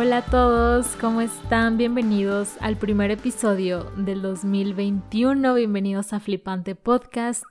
Hola a todos, ¿cómo están? Bienvenidos al primer episodio del 2021. Bienvenidos a Flipante Podcast,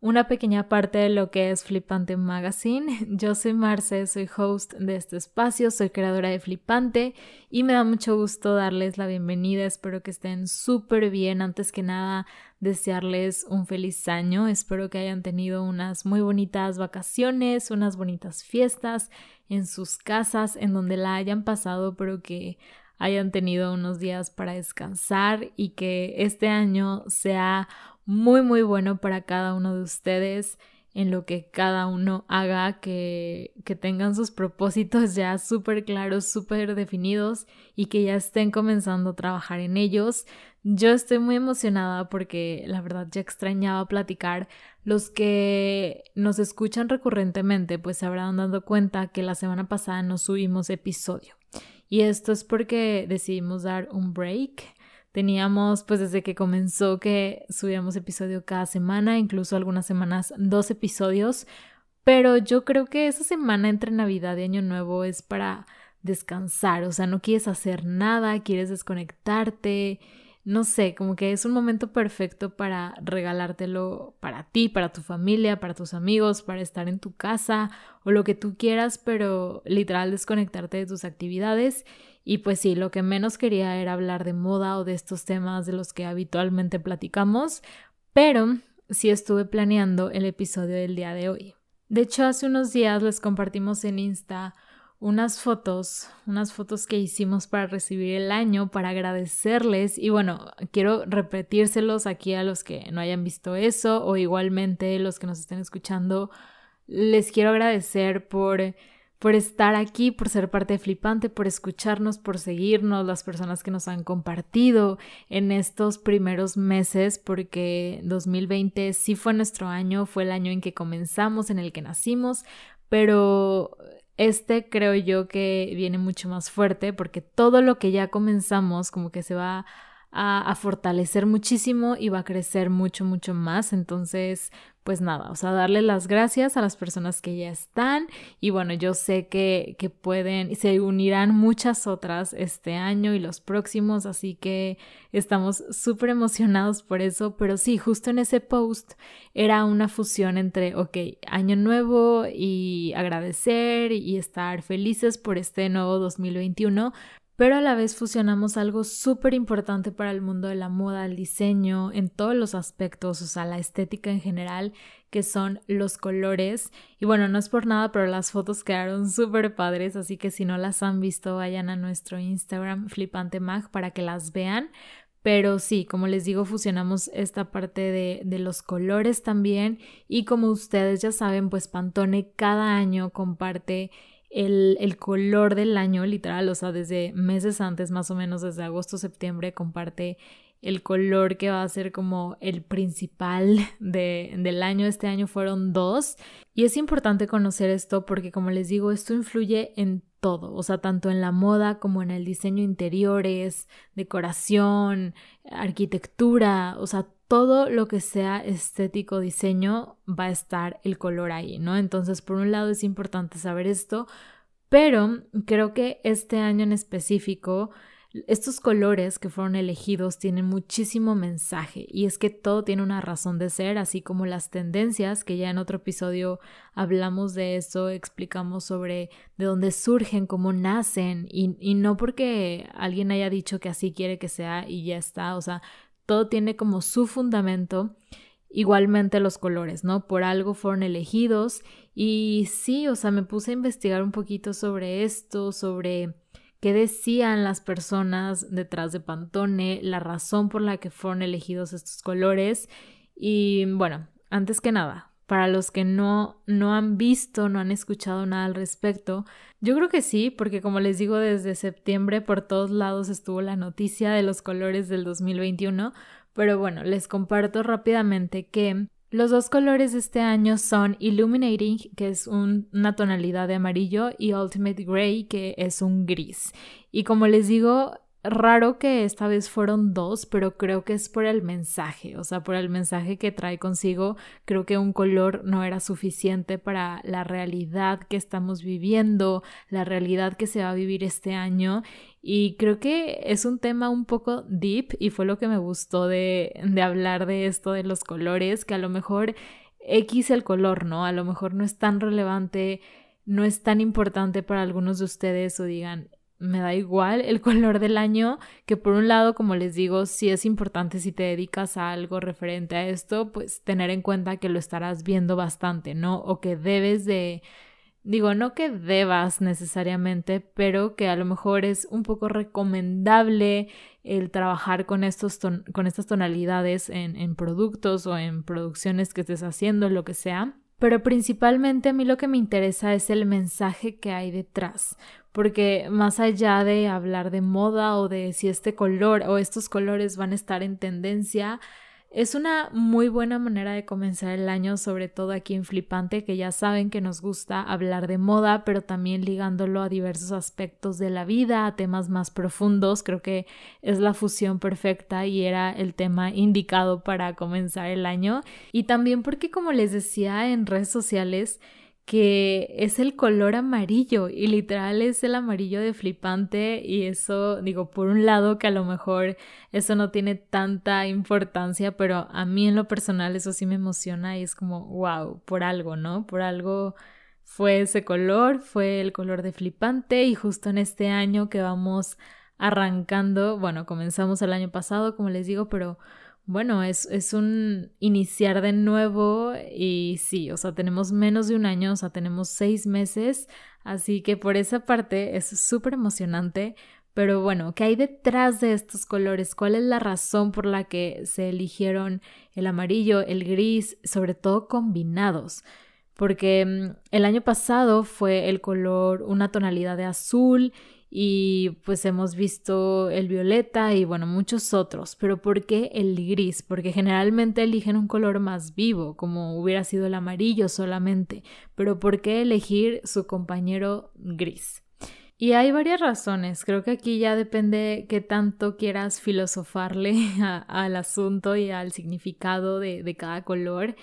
una pequeña parte de lo que es Flipante Magazine. Yo soy Marce, soy host de este espacio, soy creadora de Flipante y me da mucho gusto darles la bienvenida. Espero que estén súper bien. Antes que nada, desearles un feliz año. Espero que hayan tenido unas muy bonitas vacaciones, unas bonitas fiestas en sus casas, en donde la hayan pasado, pero que hayan tenido unos días para descansar y que este año sea muy muy bueno para cada uno de ustedes en lo que cada uno haga, que, que tengan sus propósitos ya súper claros, súper definidos y que ya estén comenzando a trabajar en ellos. Yo estoy muy emocionada porque la verdad ya extrañaba platicar. Los que nos escuchan recurrentemente pues se habrán dado cuenta que la semana pasada no subimos episodio. Y esto es porque decidimos dar un break Teníamos, pues desde que comenzó, que subíamos episodio cada semana, incluso algunas semanas dos episodios, pero yo creo que esa semana entre Navidad y Año Nuevo es para descansar, o sea, no quieres hacer nada, quieres desconectarte no sé, como que es un momento perfecto para regalártelo para ti, para tu familia, para tus amigos, para estar en tu casa o lo que tú quieras, pero literal desconectarte de tus actividades. Y pues sí, lo que menos quería era hablar de moda o de estos temas de los que habitualmente platicamos, pero sí estuve planeando el episodio del día de hoy. De hecho, hace unos días les compartimos en Insta unas fotos, unas fotos que hicimos para recibir el año, para agradecerles. Y bueno, quiero repetírselos aquí a los que no hayan visto eso o igualmente los que nos estén escuchando, les quiero agradecer por por estar aquí, por ser parte de Flipante, por escucharnos, por seguirnos, las personas que nos han compartido en estos primeros meses, porque 2020 sí fue nuestro año, fue el año en que comenzamos, en el que nacimos, pero este creo yo que viene mucho más fuerte porque todo lo que ya comenzamos como que se va a, fortalecer muchísimo y va a crecer mucho, mucho más. Entonces, pues nada, o sea, darle las gracias a las personas que ya están y bueno, yo sé que, que pueden, se unirán muchas otras este año y los próximos, así que estamos súper emocionados por eso, pero sí, justo en ese post era una fusión entre, ok, año nuevo y agradecer y estar felices por este nuevo 2021, pero a la vez fusionamos algo súper importante para el mundo de la moda, el diseño, en todos los aspectos, o sea, la estética en general, que son los colores. Y bueno, no es por nada, pero las fotos quedaron súper padres, así que si no las han visto, vayan a nuestro Instagram FlipanteMag para que las vean. Pero sí, como les digo, fusionamos esta parte de, de, los colores también. Y como ustedes ya saben, pues Pantone cada año comparte el, color del año, literal, o sea, desde meses antes, más o menos desde agosto, septiembre, comparte el color que va a ser como el principal de, del año. Este año fueron dos. Y es importante conocer esto porque, como les digo, esto influye en todo, o sea, tanto en la moda como en el diseño interiores, decoración, arquitectura, o sea, todo lo que sea estético diseño va a estar el color ahí, ¿no? Entonces, por un lado es importante saber esto, pero creo que este año en específico estos colores que fueron elegidos tienen muchísimo mensaje y es que todo tiene una razón de ser, así como las tendencias, que ya en otro episodio hablamos de eso, explicamos sobre de dónde surgen, cómo nacen y, no porque alguien haya dicho que así quiere que sea y ya está, o sea, todo tiene como su fundamento. Igualmente los colores, ¿no? Por algo fueron elegidos y sí, o sea, me puse a investigar un poquito sobre esto, sobre qué decían las personas detrás de Pantone, la razón por la que fueron elegidos estos colores y bueno, antes que nada, para los que no, no han visto, no han escuchado nada al respecto, yo creo que sí, porque como les digo, desde septiembre por todos lados estuvo la noticia de los colores del 2021, pero bueno, les comparto rápidamente que los dos colores de este año son Illuminating, que es una tonalidad de amarillo, y Ultimate Gray, que es un gris. Y como les digo, raro que esta vez fueron dos, pero creo que es por el mensaje, o sea, por el mensaje que trae consigo. Creo que un color no era suficiente para la realidad que estamos viviendo, la realidad que se va a vivir este año. Y creo que es un tema un poco deep y fue lo que me gustó de, de hablar de esto de los colores, que a lo mejor X el color, ¿no? A lo mejor no es tan relevante, no es tan importante para algunos de ustedes o digan, me da igual el color del año, que por un lado, como les digo, si es importante si te dedicas a algo referente a esto, pues tener en cuenta que lo estarás viendo bastante, ¿no? O que debes de, digo, no que debas necesariamente, pero que a lo mejor es un poco recomendable el trabajar con, estos con estas tonalidades en, en productos o en producciones que estés haciendo, lo que sea. Pero principalmente a mí lo que me interesa es el mensaje que hay detrás, porque más allá de hablar de moda o de si este color o estos colores van a estar en tendencia, es una muy buena manera de comenzar el año, sobre todo aquí en Flipante, que ya saben que nos gusta hablar de moda, pero también ligándolo a diversos aspectos de la vida, a temas más profundos. Creo que es la fusión perfecta y era el tema indicado para comenzar el año. Y también porque, como les decía en redes sociales, que es el color amarillo y literal es el amarillo de flipante y eso digo por un lado que a lo mejor eso no tiene tanta importancia pero a mí en lo personal eso sí me emociona y es como wow por algo no por algo fue ese color fue el color de flipante y justo en este año que vamos arrancando bueno comenzamos el año pasado como les digo pero bueno, es, es, un iniciar de nuevo y sí, o sea, tenemos menos de un año, o sea, tenemos seis meses, así que por esa parte es súper emocionante. Pero bueno, ¿qué hay detrás de estos colores? ¿Cuál es la razón por la que se eligieron el amarillo, el gris, sobre todo combinados? Porque mm, el año pasado fue el color, una tonalidad de azul y pues hemos visto el violeta y bueno, muchos otros, pero ¿por qué el gris? Porque generalmente eligen un color más vivo, como hubiera sido el amarillo solamente, pero ¿por qué elegir su compañero gris? Y hay varias razones, creo que aquí ya depende qué tanto quieras filosofarle al asunto y al significado de, cada color.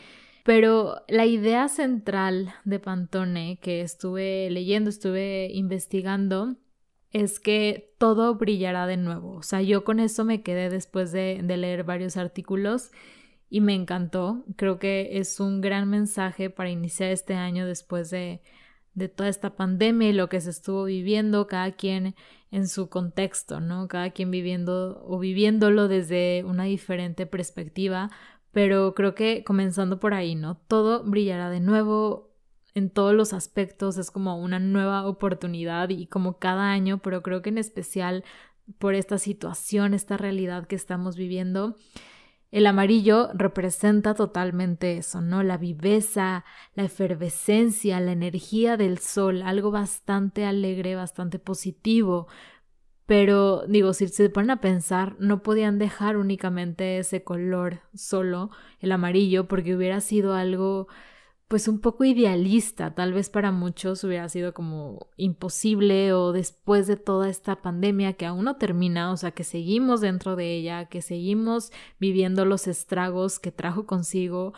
Pero la idea central de Pantone que estuve leyendo, estuve investigando, es que todo brillará de nuevo. O sea, yo con eso me quedé después de, leer varios artículos y me encantó. Creo que es un gran mensaje para iniciar este año después de, de toda esta pandemia y lo que se estuvo viviendo, cada quien en su contexto, ¿no? Cada quien viviendo o viviéndolo desde una diferente perspectiva, pero creo que comenzando por ahí, ¿no? Todo brillará de nuevo, en todos los aspectos, es como una nueva oportunidad y como cada año, pero creo que en especial por esta situación, esta realidad que estamos viviendo, el amarillo representa totalmente eso, ¿no? La viveza, la efervescencia, la energía del sol, algo bastante alegre, bastante positivo. Pero digo, si se ponen a pensar, no podían dejar únicamente ese color solo, el amarillo, porque hubiera sido algo pues un poco idealista, tal vez para muchos hubiera sido como imposible o después de toda esta pandemia que aún no termina, o sea, que seguimos dentro de ella, que seguimos viviendo los estragos que trajo consigo,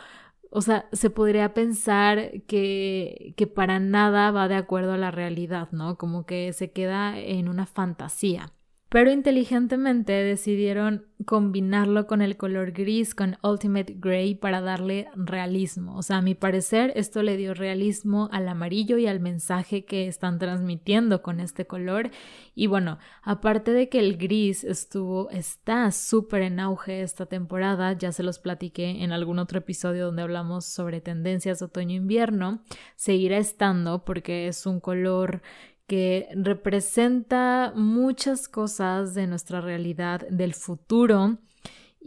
o sea, se podría pensar que, que para nada va de acuerdo a la realidad, ¿no? Como que se queda en una fantasía pero inteligentemente decidieron combinarlo con el color gris, con Ultimate Gray para darle realismo. O sea, a mi parecer esto le dio realismo al amarillo y al mensaje que están transmitiendo con este color. Y bueno, aparte de que el gris estuvo, está súper en auge esta temporada, ya se los platiqué en algún otro episodio donde hablamos sobre tendencias otoño-invierno, seguirá estando porque es un color que representa muchas cosas de nuestra realidad, del futuro.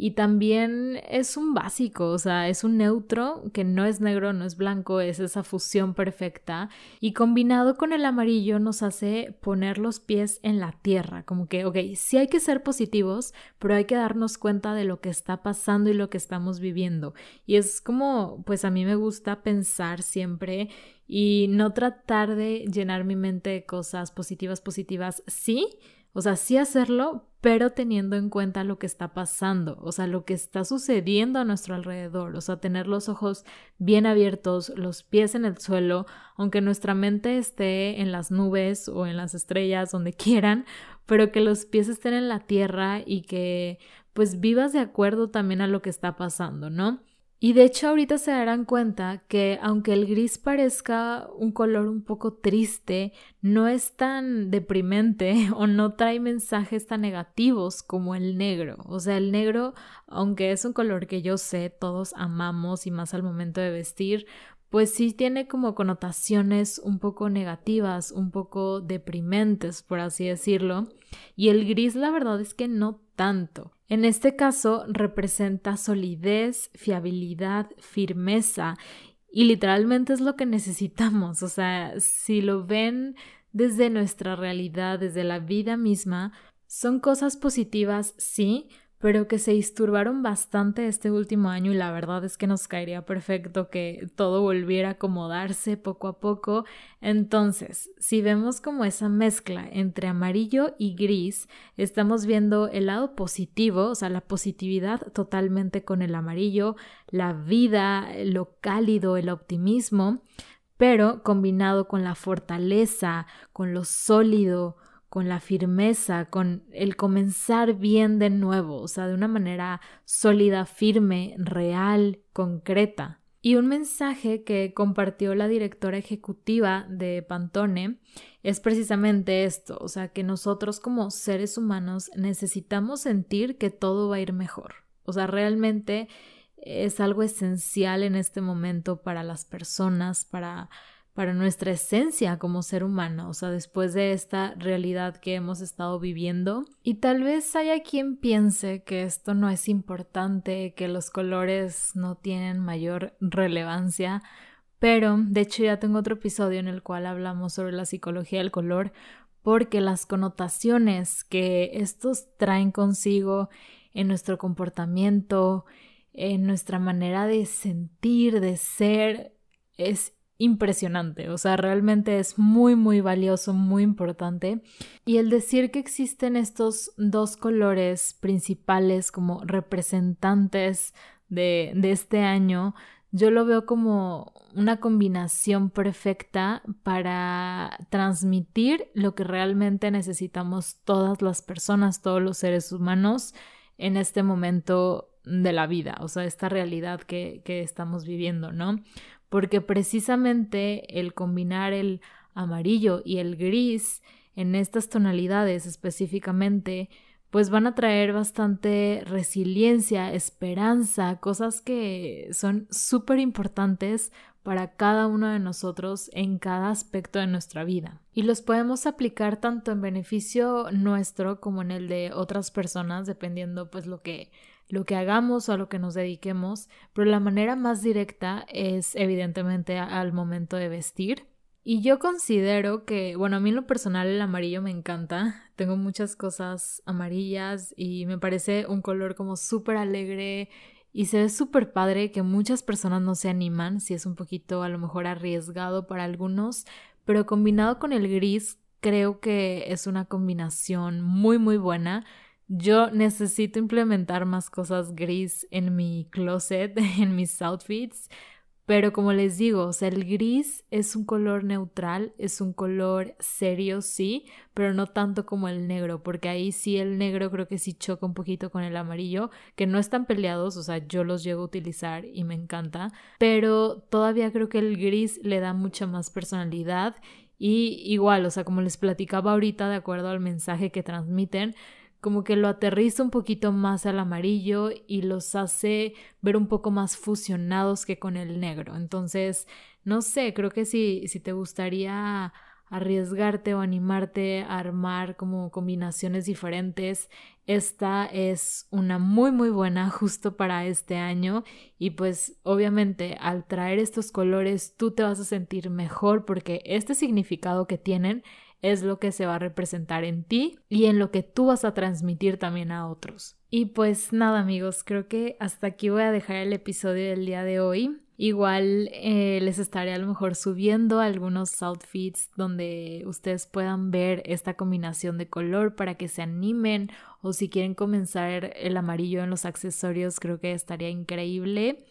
Y también es un básico, o sea, es un neutro que no es negro, no es blanco, es esa fusión perfecta. Y combinado con el amarillo nos hace poner los pies en la tierra, como que, ok, sí hay que ser positivos, pero hay que darnos cuenta de lo que está pasando y lo que estamos viviendo. Y es como, pues a mí me gusta pensar siempre y no tratar de llenar mi mente de cosas positivas, positivas, sí, o sea, sí hacerlo, pero teniendo en cuenta lo que está pasando, o sea, lo que está sucediendo a nuestro alrededor, o sea, tener los ojos bien abiertos, los pies en el suelo, aunque nuestra mente esté en las nubes o en las estrellas, donde quieran, pero que los pies estén en la tierra y que pues vivas de acuerdo también a lo que está pasando, ¿no? Y de hecho ahorita se darán cuenta que aunque el gris parezca un color un poco triste, no es tan deprimente o no trae mensajes tan negativos como el negro. O sea, el negro, aunque es un color que yo sé todos amamos y más al momento de vestir, pues sí tiene como connotaciones un poco negativas, un poco deprimentes, por así decirlo. Y el gris la verdad es que no tanto. En este caso representa solidez, fiabilidad, firmeza y literalmente es lo que necesitamos. O sea, si lo ven desde nuestra realidad, desde la vida misma, son cosas positivas, sí, pero que se disturbaron bastante este último año y la verdad es que nos caería perfecto que todo volviera a acomodarse poco a poco. Entonces, si vemos como esa mezcla entre amarillo y gris, estamos viendo el lado positivo, o sea, la positividad totalmente con el amarillo, la vida, lo cálido, el optimismo, pero combinado con la fortaleza, con lo sólido, con la firmeza, con el comenzar bien de nuevo, o sea, de una manera sólida, firme, real, concreta. Y un mensaje que compartió la directora ejecutiva de Pantone es precisamente esto, o sea, que nosotros como seres humanos necesitamos sentir que todo va a ir mejor. O sea, realmente es algo esencial en este momento para las personas, para para nuestra esencia como ser humano, o sea, después de esta realidad que hemos estado viviendo. Y tal vez haya quien piense que esto no es importante, que los colores no tienen mayor relevancia, pero de hecho ya tengo otro episodio en el cual hablamos sobre la psicología del color, porque las connotaciones que estos traen consigo en nuestro comportamiento, en nuestra manera de sentir, de ser, es impresionante, o sea, realmente es muy, muy valioso, muy importante. Y el decir que existen estos dos colores principales como representantes de, de este año, yo lo veo como una combinación perfecta para transmitir lo que realmente necesitamos todas las personas, todos los seres humanos en este momento de la vida, o sea, esta realidad que, que estamos viviendo, ¿no? Porque precisamente el combinar el amarillo y el gris en estas tonalidades específicamente, pues van a traer bastante resiliencia, esperanza, cosas que son súper importantes para cada uno de nosotros en cada aspecto de nuestra vida. Y los podemos aplicar tanto en beneficio nuestro como en el de otras personas, dependiendo pues lo que lo que hagamos o a lo que nos dediquemos, pero la manera más directa es evidentemente al momento de vestir. Y yo considero que, bueno, a mí en lo personal el amarillo me encanta. Tengo muchas cosas amarillas y me parece un color como súper alegre y se ve súper padre que muchas personas no se animan, si es un poquito a lo mejor arriesgado para algunos, pero combinado con el gris creo que es una combinación muy muy buena. Yo necesito implementar más cosas gris en mi closet, en mis outfits, pero como les digo, o sea, el gris es un color neutral, es un color serio, sí, pero no tanto como el negro, porque ahí sí el negro creo que sí choca un poquito con el amarillo, que no están peleados, o sea, yo los llego a utilizar y me encanta, pero todavía creo que el gris le da mucha más personalidad y igual, o sea, como les platicaba ahorita, de acuerdo al mensaje que transmiten, como que lo aterriza un poquito más al amarillo y los hace ver un poco más fusionados que con el negro. Entonces, no sé, creo que si, si te gustaría arriesgarte o animarte a armar como combinaciones diferentes, esta es una muy muy buena justo para este año y pues obviamente al traer estos colores tú te vas a sentir mejor porque este significado que tienen es lo que se va a representar en ti y en lo que tú vas a transmitir también a otros. Y pues nada amigos, creo que hasta aquí voy a dejar el episodio del día de hoy. Igual eh, les estaré a lo mejor subiendo algunos outfits donde ustedes puedan ver esta combinación de color para que se animen o si quieren comenzar el amarillo en los accesorios creo que estaría increíble.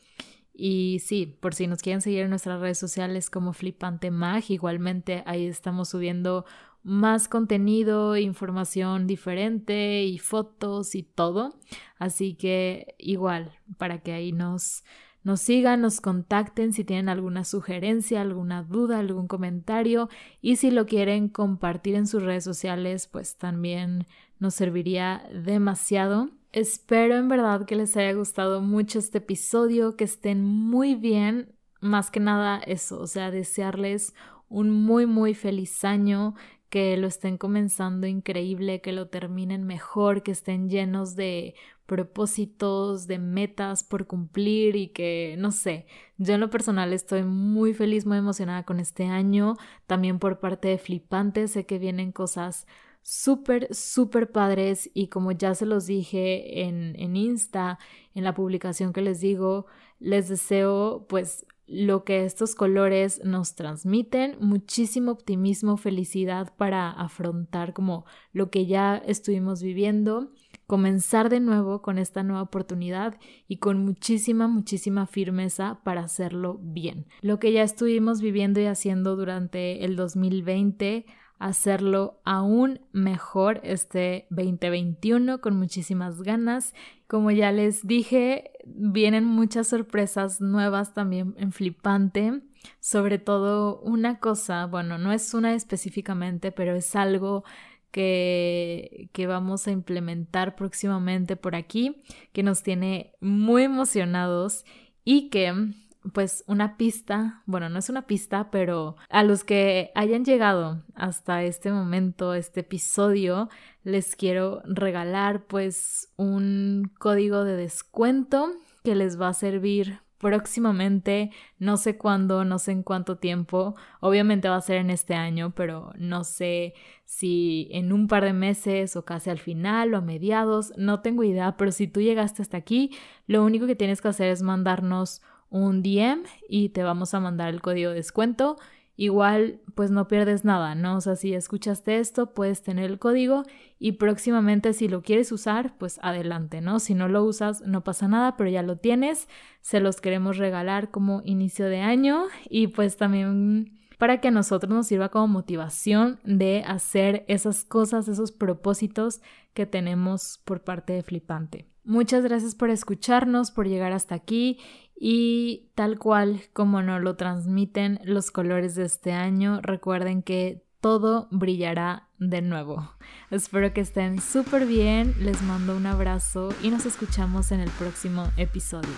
Y sí, por si nos quieren seguir en nuestras redes sociales como Flipante Mag, igualmente ahí estamos subiendo más contenido, información diferente y fotos y todo. Así que igual, para que ahí nos nos sigan, nos contacten si tienen alguna sugerencia, alguna duda, algún comentario y si lo quieren compartir en sus redes sociales, pues también nos serviría demasiado. Espero en verdad que les haya gustado mucho este episodio, que estén muy bien, más que nada eso, o sea, desearles un muy muy feliz año, que lo estén comenzando increíble, que lo terminen mejor, que estén llenos de propósitos, de metas por cumplir y que, no sé, yo en lo personal estoy muy feliz, muy emocionada con este año, también por parte de Flipante, sé que vienen cosas súper, súper padres y como ya se los dije en, en Insta, en la publicación que les digo, les deseo pues lo que estos colores nos transmiten, muchísimo optimismo, felicidad para afrontar como lo que ya estuvimos viviendo, comenzar de nuevo con esta nueva oportunidad y con muchísima, muchísima firmeza para hacerlo bien. Lo que ya estuvimos viviendo y haciendo durante el 2020 hacerlo aún mejor este 2021 con muchísimas ganas. Como ya les dije, vienen muchas sorpresas nuevas también en Flipante. Sobre todo una cosa, bueno, no es una específicamente, pero es algo que, que vamos a implementar próximamente por aquí, que nos tiene muy emocionados y que pues una pista, bueno, no es una pista, pero a los que hayan llegado hasta este momento, este episodio, les quiero regalar pues un código de descuento que les va a servir próximamente, no sé cuándo, no sé en cuánto tiempo, obviamente va a ser en este año, pero no sé si en un par de meses o casi al final o a mediados, no tengo idea, pero si tú llegaste hasta aquí, lo único que tienes que hacer es mandarnos un DM y te vamos a mandar el código de descuento. Igual, pues no pierdes nada, ¿no? O sea, si escuchaste esto, puedes tener el código y próximamente si lo quieres usar, pues adelante, ¿no? Si no lo usas, no pasa nada, pero ya lo tienes. Se los queremos regalar como inicio de año y pues también para que a nosotros nos sirva como motivación de hacer esas cosas, esos propósitos que tenemos por parte de Flipante. Muchas gracias por escucharnos, por llegar hasta aquí y tal cual como nos lo transmiten los colores de este año, recuerden que todo brillará de nuevo. Espero que estén súper bien, les mando un abrazo y nos escuchamos en el próximo episodio.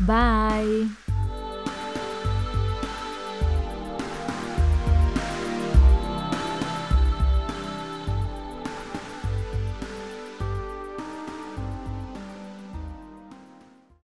Bye.